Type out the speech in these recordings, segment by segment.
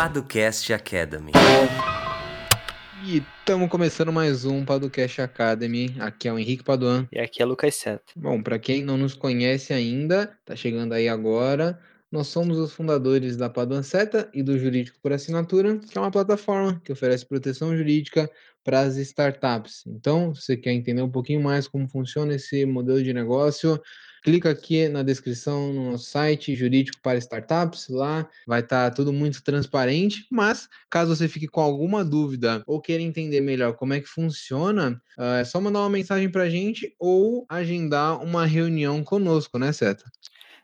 Paducast Academy. E estamos começando mais um Paducast Academy. Aqui é o Henrique Paduan. E aqui é Lucas Seta. Bom, para quem não nos conhece ainda, tá chegando aí agora. Nós somos os fundadores da Paduan Seta e do Jurídico por Assinatura, que é uma plataforma que oferece proteção jurídica para as startups. Então, se você quer entender um pouquinho mais como funciona esse modelo de negócio, clica aqui na descrição no nosso site Jurídico para Startups. Lá vai estar tá tudo muito transparente. Mas, caso você fique com alguma dúvida ou queira entender melhor como é que funciona, é só mandar uma mensagem para a gente ou agendar uma reunião conosco, né, Seta?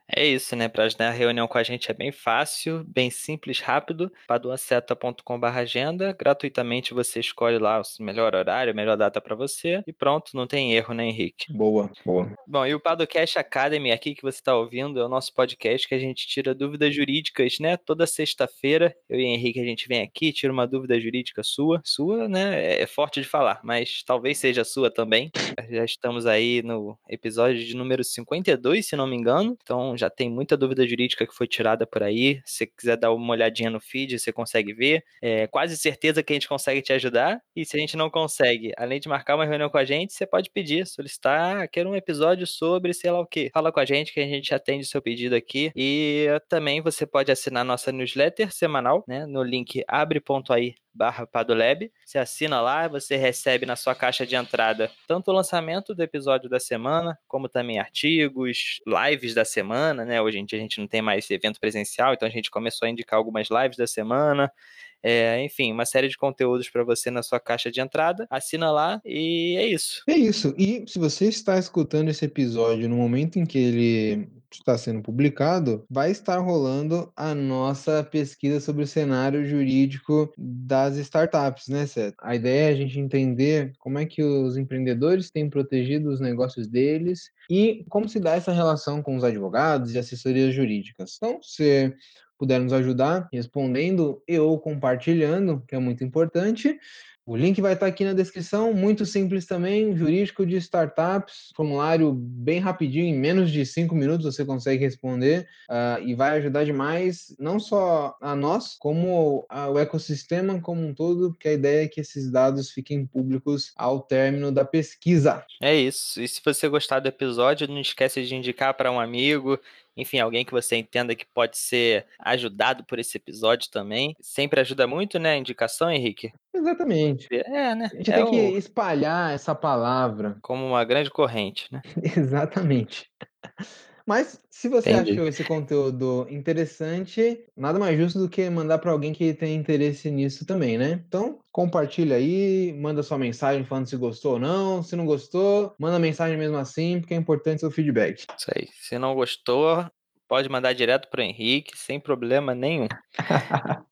É isso, né? Para agendar a reunião com a gente é bem fácil, bem simples, rápido. paduaceta.com.br agenda. Gratuitamente você escolhe lá o melhor horário, a melhor data para você. E pronto, não tem erro, né, Henrique? Boa, boa. Bom, e o Padocast Academy aqui que você está ouvindo é o nosso podcast que a gente tira dúvidas jurídicas, né? Toda sexta-feira, eu e Henrique, a gente vem aqui, tira uma dúvida jurídica sua. Sua, né? É forte de falar, mas talvez seja sua também. Já estamos aí no episódio de número 52, se não me engano. Então, já tem muita dúvida jurídica que foi tirada por aí. Se quiser dar uma olhadinha no feed, você consegue ver. É quase certeza que a gente consegue te ajudar. E se a gente não consegue, além de marcar uma reunião com a gente, você pode pedir, solicitar, quero um episódio sobre sei lá o que. Fala com a gente que a gente atende o seu pedido aqui. E também você pode assinar nossa newsletter semanal, né? No link abre.ai barra Padolab. Você assina lá, você recebe na sua caixa de entrada tanto o lançamento do episódio da semana, como também artigos, lives da semana, né? Hoje em dia a gente não tem mais evento presencial, então a gente começou a indicar algumas lives da semana. É, enfim, uma série de conteúdos para você na sua caixa de entrada. Assina lá e é isso. É isso. E se você está escutando esse episódio no momento em que ele está sendo publicado, vai estar rolando a nossa pesquisa sobre o cenário jurídico das startups, né, Seth? A ideia é a gente entender como é que os empreendedores têm protegido os negócios deles e como se dá essa relação com os advogados e assessorias jurídicas. Então, se puder nos ajudar respondendo e ou compartilhando, que é muito importante. O link vai estar aqui na descrição, muito simples também, jurídico de startups, formulário bem rapidinho, em menos de cinco minutos você consegue responder uh, e vai ajudar demais, não só a nós, como o ecossistema como um todo, porque a ideia é que esses dados fiquem públicos ao término da pesquisa. É isso, e se você gostar do episódio, não esquece de indicar para um amigo, enfim, alguém que você entenda que pode ser ajudado por esse episódio também. Sempre ajuda muito, né? A indicação, Henrique? Exatamente. É, né? A gente é tem o... que espalhar essa palavra. Como uma grande corrente, né? Exatamente. Mas se você Entendi. achou esse conteúdo interessante, nada mais justo do que mandar para alguém que tem interesse nisso também, né? Então, compartilha aí, manda sua mensagem falando se gostou ou não. Se não gostou, manda mensagem mesmo assim, porque é importante seu feedback. Isso aí. Se não gostou, pode mandar direto pro Henrique, sem problema nenhum.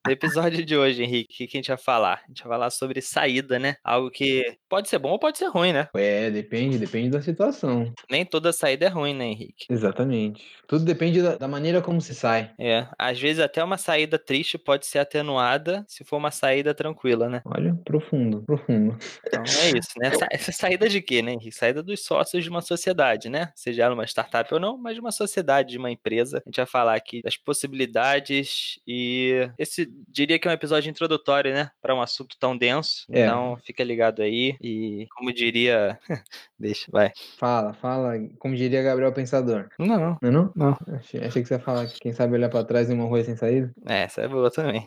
no episódio de hoje, Henrique, o que a gente vai falar? A gente vai falar sobre saída, né? Algo que pode ser bom ou pode ser ruim, né? É, depende, depende da situação. Nem toda saída é ruim, né, Henrique? Exatamente. Tudo depende da, da maneira como se sai. É, às vezes até uma saída triste pode ser atenuada se for uma saída tranquila, né? Olha, profundo, profundo. Então é isso, né? Essa saída de quê, né, Henrique? Saída dos sócios de uma sociedade, né? Seja ela uma startup ou não, mas de uma sociedade, de uma empresa a gente vai falar aqui das possibilidades e esse diria que é um episódio introdutório, né, para um assunto tão denso. É. Então, fica ligado aí e como diria, deixa, vai. Fala, fala, como diria Gabriel Pensador. Não, não. Não, não? não. Achei, achei, que você ia falar que quem sabe olhar para trás em uma rua sem saída. É, essa é boa também.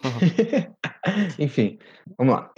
Enfim, vamos lá.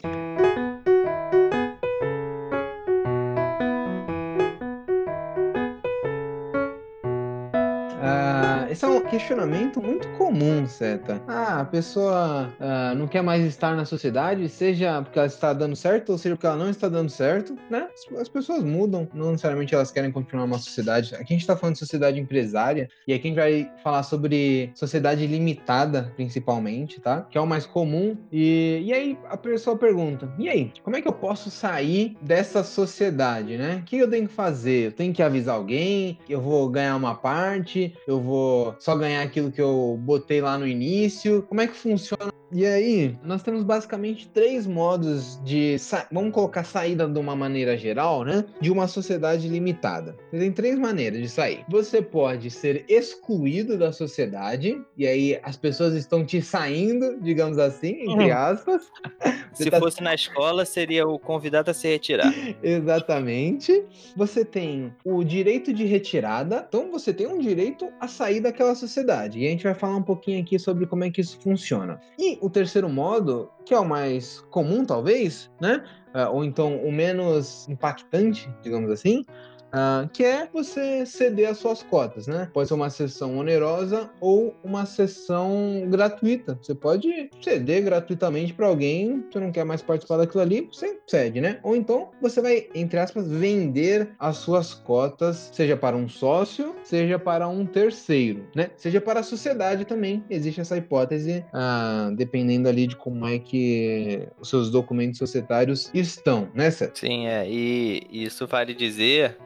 Esse é um questionamento muito comum, Seta. Ah, a pessoa ah, não quer mais estar na sociedade, seja porque ela está dando certo ou seja porque ela não está dando certo, né? As pessoas mudam, não necessariamente elas querem continuar uma sociedade. Aqui a gente está falando de sociedade empresária e aqui a gente vai falar sobre sociedade limitada, principalmente, tá? Que é o mais comum. E, e aí a pessoa pergunta: e aí, como é que eu posso sair dessa sociedade, né? O que eu tenho que fazer? Eu tenho que avisar alguém? Eu vou ganhar uma parte? Eu vou vou só ganhar aquilo que eu botei lá no início? Como é que funciona? E aí, nós temos basicamente três modos de, vamos colocar saída de uma maneira geral, né? De uma sociedade limitada. Você tem três maneiras de sair. Você pode ser excluído da sociedade, e aí as pessoas estão te saindo, digamos assim, entre uhum. aspas. Se tá... fosse na escola, seria o convidado a se retirar. Exatamente. Você tem o direito de retirada, então você tem um direito a sair daquela sociedade. E a gente vai falar um pouquinho aqui sobre como é que isso funciona. E o terceiro modo, que é o mais comum, talvez, né? Uh, ou então o menos impactante, digamos assim, Uh, que é você ceder as suas cotas, né? Pode ser uma sessão onerosa ou uma sessão gratuita. Você pode ceder gratuitamente para alguém que não quer mais participar daquilo ali, você cede, né? Ou então você vai, entre aspas, vender as suas cotas, seja para um sócio, seja para um terceiro, né? Seja para a sociedade também. Existe essa hipótese, uh, dependendo ali de como é que os seus documentos societários estão, né, Seth? Sim, é. E isso vale dizer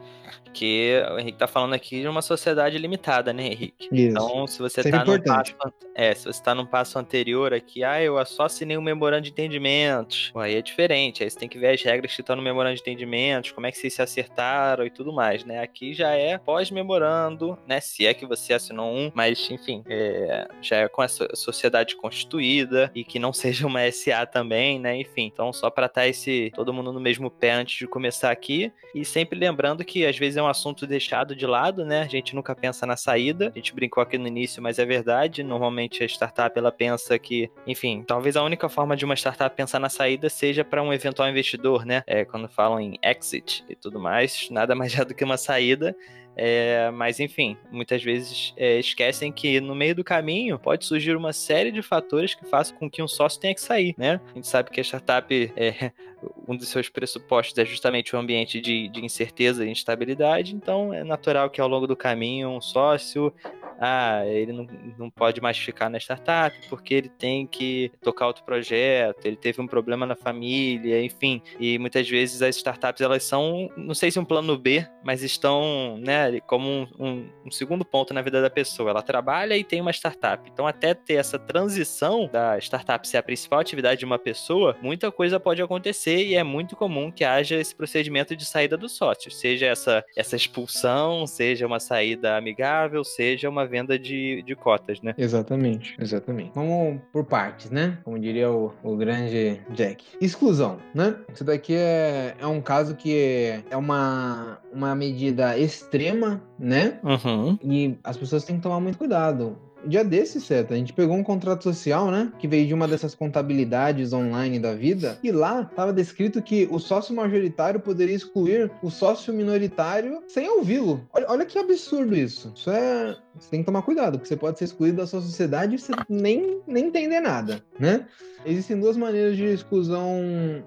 porque o Henrique tá falando aqui de uma sociedade limitada, né, Henrique? Isso. Então, se você Seria tá num passo, é, se você tá num passo anterior aqui, ah, eu só assinei um memorando de entendimentos. Aí é diferente, aí você tem que ver as regras que estão no memorando de entendimentos, como é que vocês se acertaram e tudo mais, né? Aqui já é pós-memorando, né? Se é que você assinou um, mas enfim, é, já é com a sociedade constituída e que não seja uma SA também, né? Enfim, então só para estar tá esse todo mundo no mesmo pé antes de começar aqui e sempre lembrando que às vezes é um assunto deixado de lado, né? A gente nunca pensa na saída. A gente brincou aqui no início, mas é verdade. Normalmente a startup ela pensa que, enfim, talvez a única forma de uma startup pensar na saída seja para um eventual investidor, né? É, quando falam em exit e tudo mais, nada mais é do que uma saída. É, mas enfim, muitas vezes é, esquecem que no meio do caminho pode surgir uma série de fatores que façam com que um sócio tenha que sair, né? A gente sabe que a startup, é, um dos seus pressupostos é justamente o ambiente de, de incerteza e instabilidade, então é natural que ao longo do caminho um sócio ah, ele não, não pode mais ficar na startup porque ele tem que tocar outro projeto, ele teve um problema na família, enfim. E muitas vezes as startups elas são, não sei se um plano B, mas estão, né, como um, um, um segundo ponto na vida da pessoa. Ela trabalha e tem uma startup. Então, até ter essa transição da startup ser a principal atividade de uma pessoa, muita coisa pode acontecer e é muito comum que haja esse procedimento de saída dos sócios, seja essa, essa expulsão, seja uma saída amigável, seja uma venda de, de cotas, né? Exatamente, exatamente. Vamos por partes, né? Como diria o, o grande Jack. Exclusão, né? Isso daqui é, é um caso que é uma, uma medida extrema, né? Uhum. E as pessoas têm que tomar muito cuidado dia desse, certo? A gente pegou um contrato social, né? Que veio de uma dessas contabilidades online da vida. E lá estava descrito que o sócio majoritário poderia excluir o sócio minoritário sem ouvi-lo. Olha, olha que absurdo isso. Isso é. Você tem que tomar cuidado, porque você pode ser excluído da sua sociedade e você nem, nem entender nada, né? Existem duas maneiras de exclusão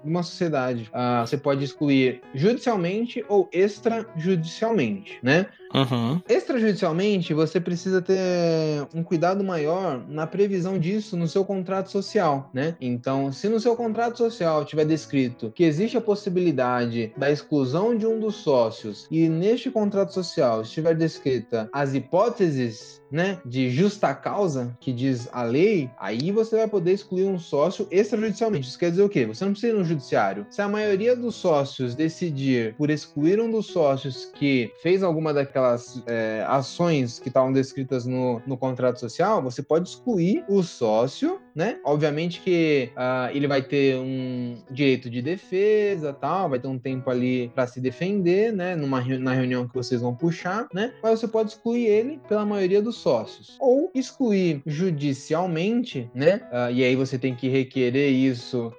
de uma sociedade. Uh, você pode excluir judicialmente ou extrajudicialmente, né? Uhum. Extrajudicialmente, você precisa ter um cuidado maior na previsão disso no seu contrato social, né? Então, se no seu contrato social tiver descrito que existe a possibilidade da exclusão de um dos sócios e neste contrato social estiver descrita as hipóteses né, de justa causa, que diz a lei, aí você vai poder excluir um sócio extrajudicialmente. Isso quer dizer o quê? Você não precisa ir no judiciário. Se a maioria dos sócios decidir por excluir um dos sócios que fez alguma daquelas é, ações que estavam descritas no, no contrato social, você pode excluir o sócio né? Obviamente que uh, ele vai ter um direito de defesa, tal, vai ter um tempo ali para se defender, né? Numa na reunião que vocês vão puxar, né? Mas você pode excluir ele pela maioria dos sócios ou excluir judicialmente, né? Uh, e aí você tem que requerer isso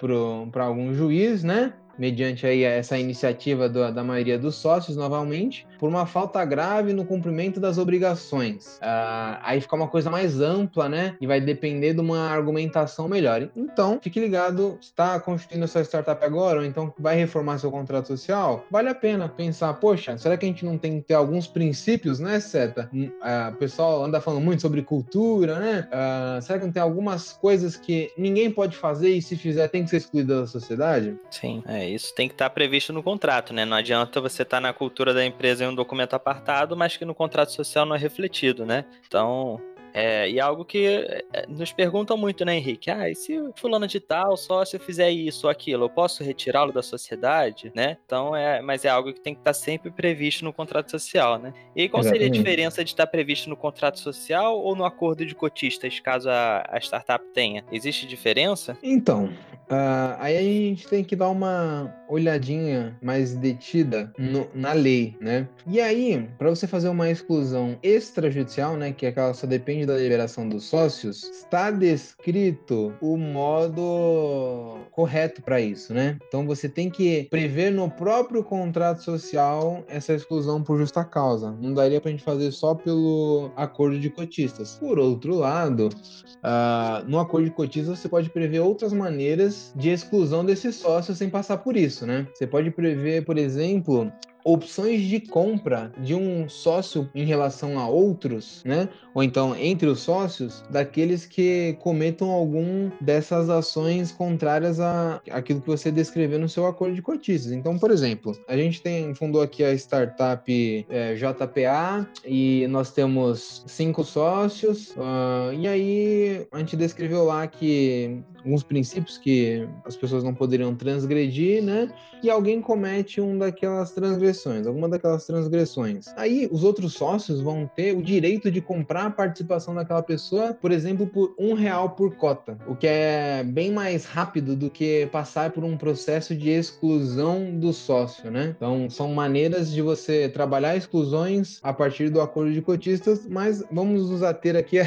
para algum juiz, né? mediante aí essa iniciativa do, da maioria dos sócios, novamente, por uma falta grave no cumprimento das obrigações. Uh, aí fica uma coisa mais ampla, né? E vai depender de uma argumentação melhor. Então, fique ligado, está constituindo sua startup agora, ou então vai reformar seu contrato social, vale a pena pensar, poxa, será que a gente não tem que ter alguns princípios, né, Seta? Uh, o pessoal anda falando muito sobre cultura, né? Uh, será que não tem algumas coisas que ninguém pode fazer e se fizer tem que ser excluído da sociedade? Sim, é isso tem que estar previsto no contrato, né? Não adianta você estar na cultura da empresa em um documento apartado, mas que no contrato social não é refletido, né? Então, é, e é algo que é, nos perguntam muito, né, Henrique? Ah, e se fulano de tal sócio fizer isso ou aquilo, eu posso retirá-lo da sociedade, né? Então, é, mas é algo que tem que estar sempre previsto no contrato social, né? E qual seria a diferença de estar previsto no contrato social ou no acordo de cotistas, caso a, a startup tenha? Existe diferença? Então, uh, aí a gente tem que dar uma olhadinha mais detida no, na lei, né? E aí, para você fazer uma exclusão extrajudicial, né, que é aquela só depende da liberação dos sócios, está descrito o modo correto para isso, né? Então você tem que prever no próprio contrato social essa exclusão por justa causa. Não daria para a gente fazer só pelo acordo de cotistas. Por outro lado, uh, no acordo de cotistas você pode prever outras maneiras de exclusão desses sócios sem passar por isso, né? Você pode prever, por exemplo, opções de compra de um sócio em relação a outros, né? Ou então entre os sócios, daqueles que cometam algum dessas ações contrárias a aquilo que você descreveu no seu acordo de cotistas. Então, por exemplo, a gente tem fundou aqui a startup é, JPA e nós temos cinco sócios. Uh, e aí a gente descreveu lá que alguns princípios que as pessoas não poderiam transgredir, né? E alguém comete um daquelas transgressões, alguma daquelas transgressões. Aí os outros sócios vão ter o direito de comprar a participação daquela pessoa, por exemplo, por um real por cota, o que é bem mais rápido do que passar por um processo de exclusão do sócio, né? Então são maneiras de você trabalhar exclusões a partir do acordo de cotistas, mas vamos nos ater aqui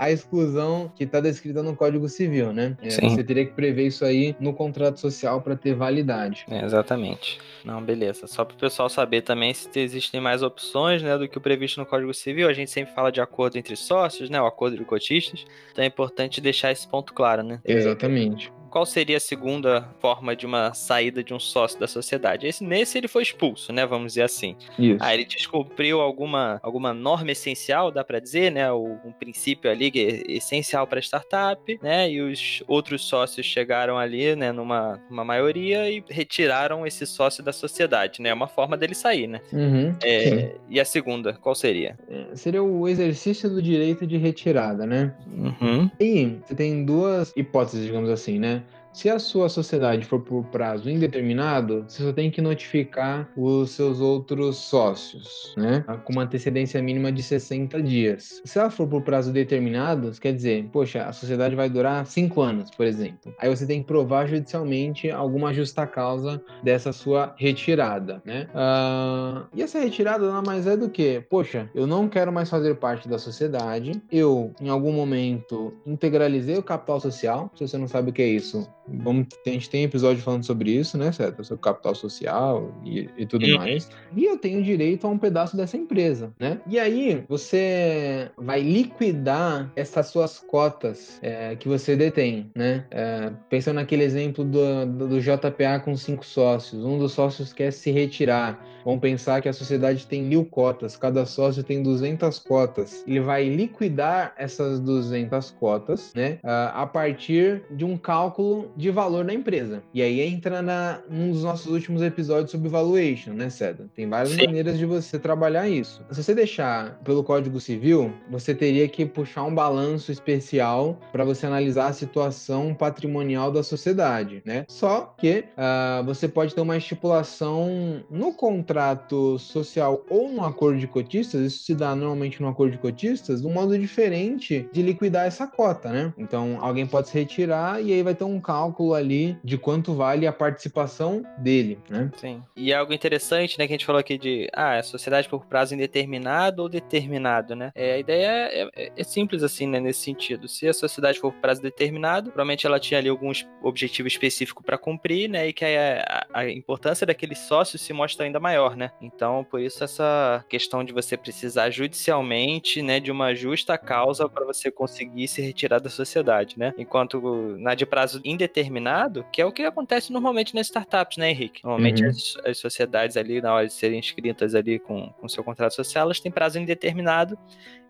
a exclusão que está descrita no Código Civil, né? É, você teria que prever isso aí no contrato social para ter validade. É, exatamente. Não, beleza. Só para o pessoal saber também se existem mais opções né, do que o previsto no Código Civil. A gente sempre fala de acordo entre sócios, né? O acordo de cotistas. Então é importante deixar esse ponto claro, né? Exatamente qual seria a segunda forma de uma saída de um sócio da sociedade? Esse, nesse ele foi expulso, né? Vamos dizer assim. Isso. Aí ele descobriu alguma, alguma norma essencial, dá para dizer, né? Um princípio ali que é essencial para startup, né? E os outros sócios chegaram ali, né? Numa, numa maioria e retiraram esse sócio da sociedade, né? É uma forma dele sair, né? Uhum, é, e a segunda, qual seria? É, seria o exercício do direito de retirada, né? Uhum. E você tem duas hipóteses, digamos assim, né? Se a sua sociedade for por prazo indeterminado, você só tem que notificar os seus outros sócios, né? Com uma antecedência mínima de 60 dias. Se ela for por prazo determinado, quer dizer, poxa, a sociedade vai durar 5 anos, por exemplo. Aí você tem que provar judicialmente alguma justa causa dessa sua retirada, né? Uh, e essa retirada nada mais é do que, poxa, eu não quero mais fazer parte da sociedade, eu, em algum momento, integralizei o capital social. Se você não sabe o que é isso, Vamos, a gente tem episódio falando sobre isso, né, certo? Sobre capital social e, e tudo uhum. mais. E eu tenho direito a um pedaço dessa empresa, né? E aí você vai liquidar essas suas cotas é, que você detém, né? É, pensando naquele exemplo do, do, do JPA com cinco sócios. Um dos sócios quer se retirar. Vamos pensar que a sociedade tem mil cotas, cada sócio tem 200 cotas. Ele vai liquidar essas 200 cotas, né? A partir de um cálculo de valor da empresa. E aí entra na, num dos nossos últimos episódios sobre valuation, né, Ceda? Tem várias Sim. maneiras de você trabalhar isso. Se você deixar pelo Código Civil, você teria que puxar um balanço especial para você analisar a situação patrimonial da sociedade, né? Só que uh, você pode ter uma estipulação no contrato social ou no acordo de cotistas, isso se dá normalmente no acordo de cotistas, um modo diferente de liquidar essa cota, né? Então, alguém pode se retirar e aí vai ter um cálculo ali de quanto vale a participação dele, né? Sim. E algo interessante, né, que a gente falou aqui de, ah, é sociedade por prazo indeterminado ou determinado, né? É, a ideia é, é, é, simples assim, né, nesse sentido. Se a sociedade for por prazo determinado, provavelmente ela tinha ali alguns objetivos específicos para cumprir, né, e que a, a, a importância daquele sócio se mostra ainda maior, né? Então, por isso essa questão de você precisar judicialmente, né, de uma justa causa para você conseguir se retirar da sociedade, né? Enquanto na de prazo indeterminado que é o que acontece normalmente nas startups, né, Henrique? Normalmente Uhum. as, as sociedades ali, na hora de serem inscritas ali com o seu contrato social, elas têm prazo indeterminado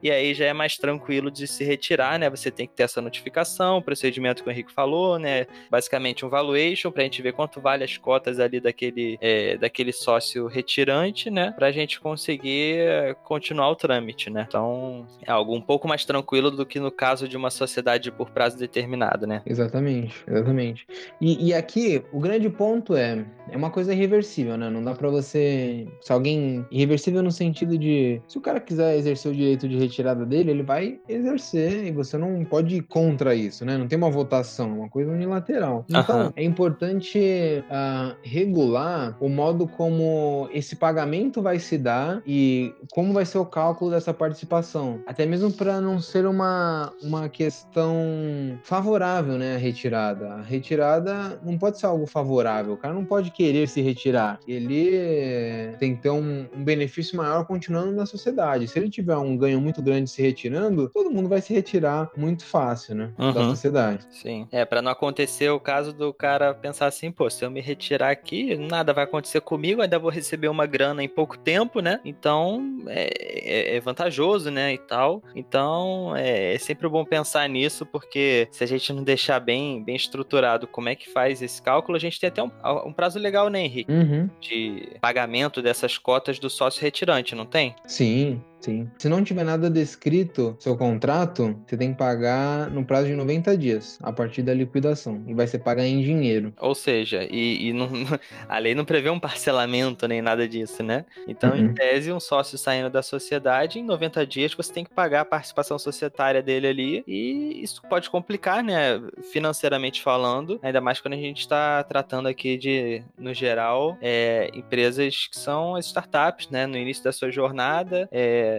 e aí já é mais tranquilo de se retirar, né? Você tem que ter essa notificação, o procedimento que o Henrique falou, né? Basicamente um valuation pra gente ver quanto vale as cotas ali daquele, é, daquele sócio retirante, né? Pra gente conseguir continuar o trâmite, né? Então é algo um pouco mais tranquilo do que no caso de uma sociedade por prazo determinado, né? Exatamente, exatamente. E, e aqui, o grande ponto é, é uma coisa irreversível, né? Não dá pra você. Se alguém. Irreversível no sentido de. Se o cara quiser exercer o direito de retirada dele, ele vai exercer e você não pode ir contra isso, né? Não tem uma votação, é uma coisa unilateral. Então, Aham. é importante ah, regular o modo como esse pagamento vai se dar e como vai ser o cálculo dessa participação. Até mesmo para não ser uma, uma questão favorável, né? A retirada. A retirada não pode ser algo favorável. O cara não pode querer se retirar. Ele tem que ter um, um benefício maior continuando na sociedade. Se ele tiver um ganho muito grande se retirando, todo mundo vai se retirar muito fácil, né? Da Uhum. sociedade. Sim. É, pra não acontecer o caso do cara pensar assim, pô, se eu me retirar aqui, nada vai acontecer comigo, ainda vou receber uma grana em pouco tempo, né? Então, é, é- é vantajoso, né, e tal. Então, é, é sempre bom pensar nisso, porque se a gente não deixar bem, bem estruturado como é que faz esse cálculo, a gente tem até um, um prazo legal, né, Henrique? Uhum. De pagamento dessas cotas do sócio retirante, não tem? Sim, sim. Se não tiver nada descrito no seu contrato, você tem que pagar no prazo de 90 dias, a partir da liquidação. E vai ser pagar em dinheiro. Ou seja, e, e não- a lei não prevê um parcelamento nem nada disso, né? Então, em Uhum. tese, um sócio saindo da sociedade, em 90 dias você tem que pagar a participação societária dele ali, e isso pode complicar, né? Financeiramente falando, ainda mais quando a gente está tratando aqui de, no geral, é, empresas que são as startups, né? No início da sua jornada, é,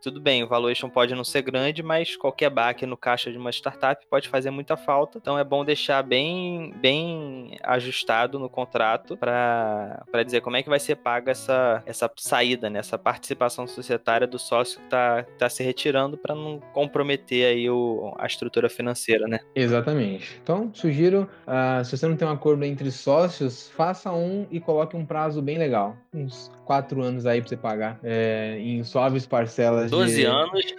tudo bem, o valuation pode não ser grande, mas qualquer baque no caixa de uma startup pode fazer muita falta. Então é bom deixar bem, bem ajustado no contrato para dizer como é que vai ser paga essa, essa saída, né? essa participação societária do sócio que está tá se retirando para não comprometer aí o, a estrutura financeira, né? Exatamente. Então, sugiro, ah, se você não tem um acordo entre sócios, faça um e coloque um prazo bem legal. Uns quatro anos aí pra você pagar é, em suaves parcelas 12 de... anos,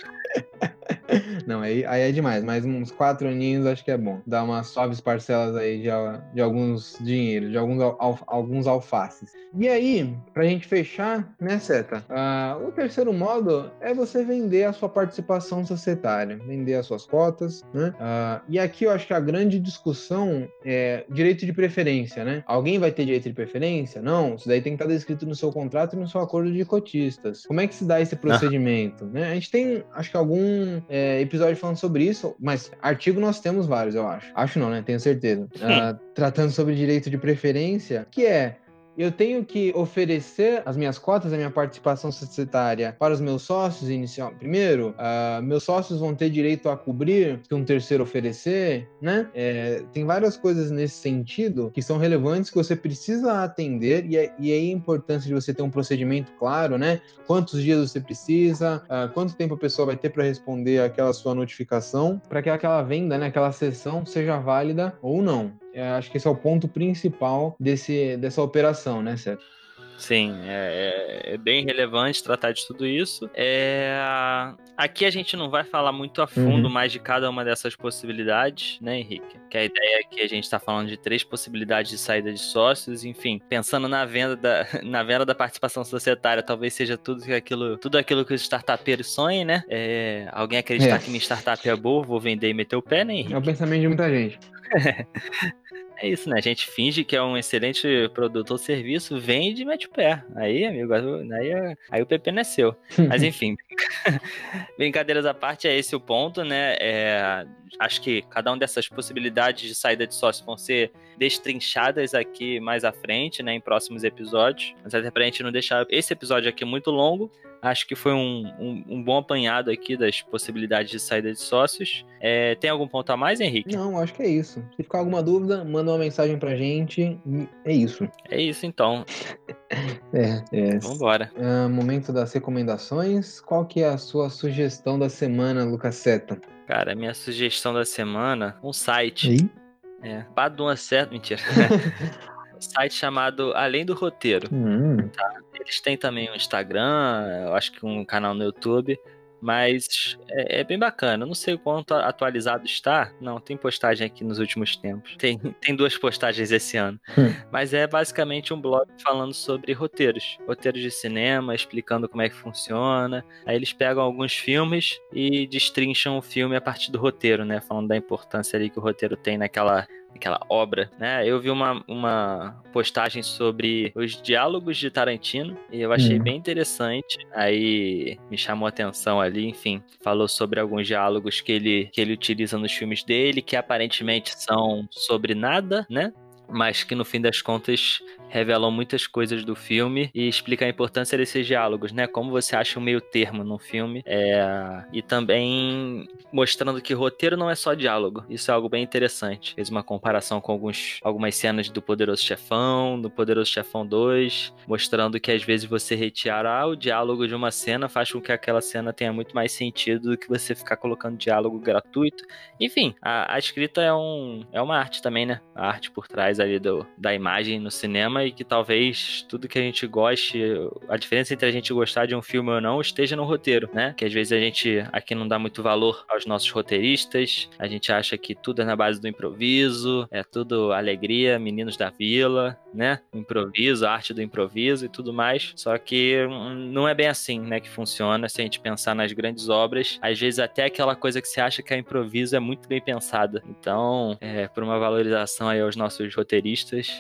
Não, aí, aí é demais, mas uns quatro aninhos acho que é bom. Dar umas suaves parcelas aí de, de alguns dinheiros, de alguns, al- al- alguns alfaces. E aí, pra gente fechar, né, Seta? ah, o terceiro modo é você vender a sua participação societária, vender as suas cotas, né? Ah, e aqui eu acho que a grande discussão é direito de preferência, né? Alguém vai ter direito de preferência? Não, isso daí tem que estar descrito no seu contrato e no seu acordo de cotistas. Como é que se dá esse procedimento? né? A gente tem, acho que algum é, episódio falando sobre isso, mas artigo nós temos vários, eu acho. Acho não, né? Tenho certeza. Ah, tratando sobre direito de preferência, que é eu tenho que oferecer as minhas cotas, a minha participação societária para os meus sócios inicial. Primeiro, ah, meus sócios vão ter direito a cobrir que um terceiro oferecer, né? É, tem várias coisas nesse sentido que são relevantes que você precisa atender e, é- e aí a importância de você ter um procedimento claro, né? Quantos dias você precisa, ah, quanto tempo a pessoa vai ter para responder aquela sua notificação, para que aquela venda, né, aquela sessão seja válida ou não. É, acho que esse é o ponto principal desse, dessa operação, né, Sérgio? Sim, é, é- é bem relevante tratar de tudo isso. É, aqui a gente não vai falar muito a fundo Uhum. mais de cada uma dessas possibilidades, né, Henrique? Que a ideia é que a gente está falando de três possibilidades de saída de sócios, enfim, pensando na venda da, na venda da participação societária, talvez seja tudo aquilo, tudo aquilo que os startupeiros sonhem, né? É, alguém acreditar É. que minha startup é boa, vou vender e meter o pé, né, Henrique? É o pensamento de muita gente. É isso, né? A gente finge que é um excelente produto ou serviço, vende e mete o pé. Aí, amigo, aí, aí o PP não é seu. Mas enfim, brincadeiras à parte, é esse o ponto, né? É, acho que cada uma dessas possibilidades de saída de sócio vão ser destrinchadas aqui mais à frente, né? Em próximos episódios. Mas até pra gente não deixar esse episódio aqui muito longo, acho que foi um, um, um bom apanhado aqui das possibilidades de saída de sócios. É, tem algum ponto a mais, Henrique? Não, acho que é isso. Se ficar alguma dúvida, manda uma mensagem pra gente. e É isso. É isso então. É, é. Vambora. Ah, momento das recomendações. Qual que é a sua sugestão da semana, Lucas Seta? Cara, minha sugestão da semana, um site. Aí? É, Padua certo, mentira. site chamado Além do Roteiro. Hum. Tá? Eles têm também um Instagram, eu acho que um canal no YouTube. Mas é, é, bem bacana. Eu não sei o quanto atualizado está. Não, tem postagem aqui nos últimos tempos. Tem, tem duas postagens esse ano. Hum. Mas é basicamente um blog falando sobre roteiros. Roteiros de cinema, explicando como é que funciona. Aí eles pegam alguns filmes e destrincham o filme a partir do roteiro, né? Falando da importância ali que o roteiro tem naquela aquela obra, né? Eu vi uma, uma postagem sobre os diálogos de Tarantino e eu achei Hum. bem interessante. Aí me chamou a atenção ali, enfim, falou sobre alguns diálogos que ele, que ele utiliza nos filmes dele, que aparentemente são sobre nada, né? Mas que no fim das contas revelam muitas coisas do filme e explica a importância desses diálogos, né? Como você acha um meio termo num filme. É... E também mostrando que roteiro não é só diálogo. Isso é algo bem interessante. Fez uma comparação com alguns, algumas cenas do Poderoso Chefão, do Poderoso Chefão 2, mostrando que às vezes você retirar o diálogo de uma cena faz com que aquela cena tenha muito mais sentido do que você ficar colocando diálogo gratuito. Enfim, a, a escrita é, um, é uma arte também, né? A arte por trás ali do, da imagem no cinema e que talvez tudo que a gente goste, a diferença entre a gente gostar de um filme ou não esteja no roteiro, né? Que às vezes a gente aqui não dá muito valor aos nossos roteiristas, a gente acha que tudo é na base do improviso, é tudo alegria, meninos da vila, né? Improviso, arte do improviso e tudo mais. Só que não é bem assim, né, que funciona se a gente pensar nas grandes obras. Às vezes até aquela coisa que você acha que é improviso é muito bem pensada. Então, é, por uma valorização aí aos nossos roteiristas,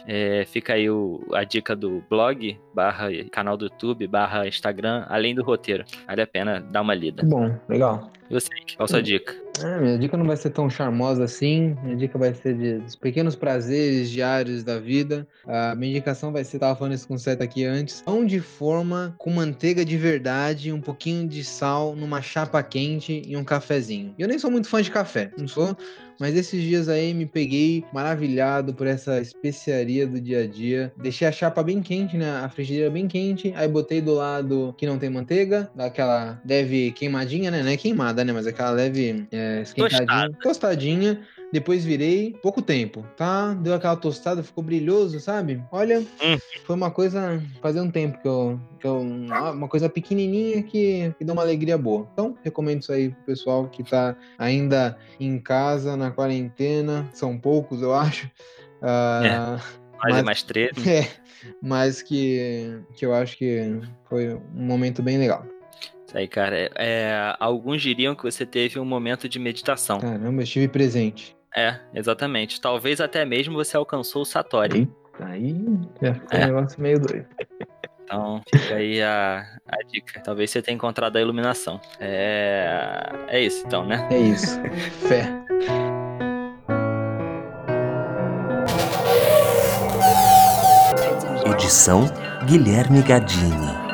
é, fica aí o, a dica do blog, barra canal do YouTube, barra Instagram, além do roteiro. Vale a pena dar uma lida. Bom, legal. E você, qual a sua dica? É, minha dica não vai ser tão charmosa assim. Minha dica vai ser de, dos pequenos prazeres diários da vida. A minha indicação vai ser, tava falando isso com o Seta aqui antes, pão de forma com manteiga de verdade, um pouquinho de sal numa chapa quente e um cafezinho. E eu nem sou muito fã de café, não sou. Mas esses dias aí me peguei maravilhado por essa especiaria do dia a dia. Deixei a chapa bem quente, né? A frigideira bem quente. Aí botei do lado que não tem manteiga, daquela leve queimadinha, né? Não é queimada, né? Mas aquela leve é, esquentadinha. Tostada. Tostadinha. Depois virei, pouco tempo, tá? Deu aquela tostada, ficou brilhoso, sabe? Olha, Hum. foi uma coisa, fazia um tempo que eu, que eu uma coisa pequenininha que, que dá uma alegria boa. Então, recomendo isso aí pro pessoal que tá ainda em casa, na quarentena, são poucos, eu acho. Ah, Mais Mas- e mais treta. é, mas que, que eu acho que foi um momento bem legal. Isso aí, cara. É, alguns diriam que você teve um momento de meditação. Caramba, eu estive presente. É, exatamente. Talvez até mesmo você alcançou o Satori. Aí já ficou É. um negócio meio doido. Então fica aí a, a dica. Talvez você tenha encontrado a iluminação. É, é isso então, né? É isso. Fé. Edição Guilherme Gadini.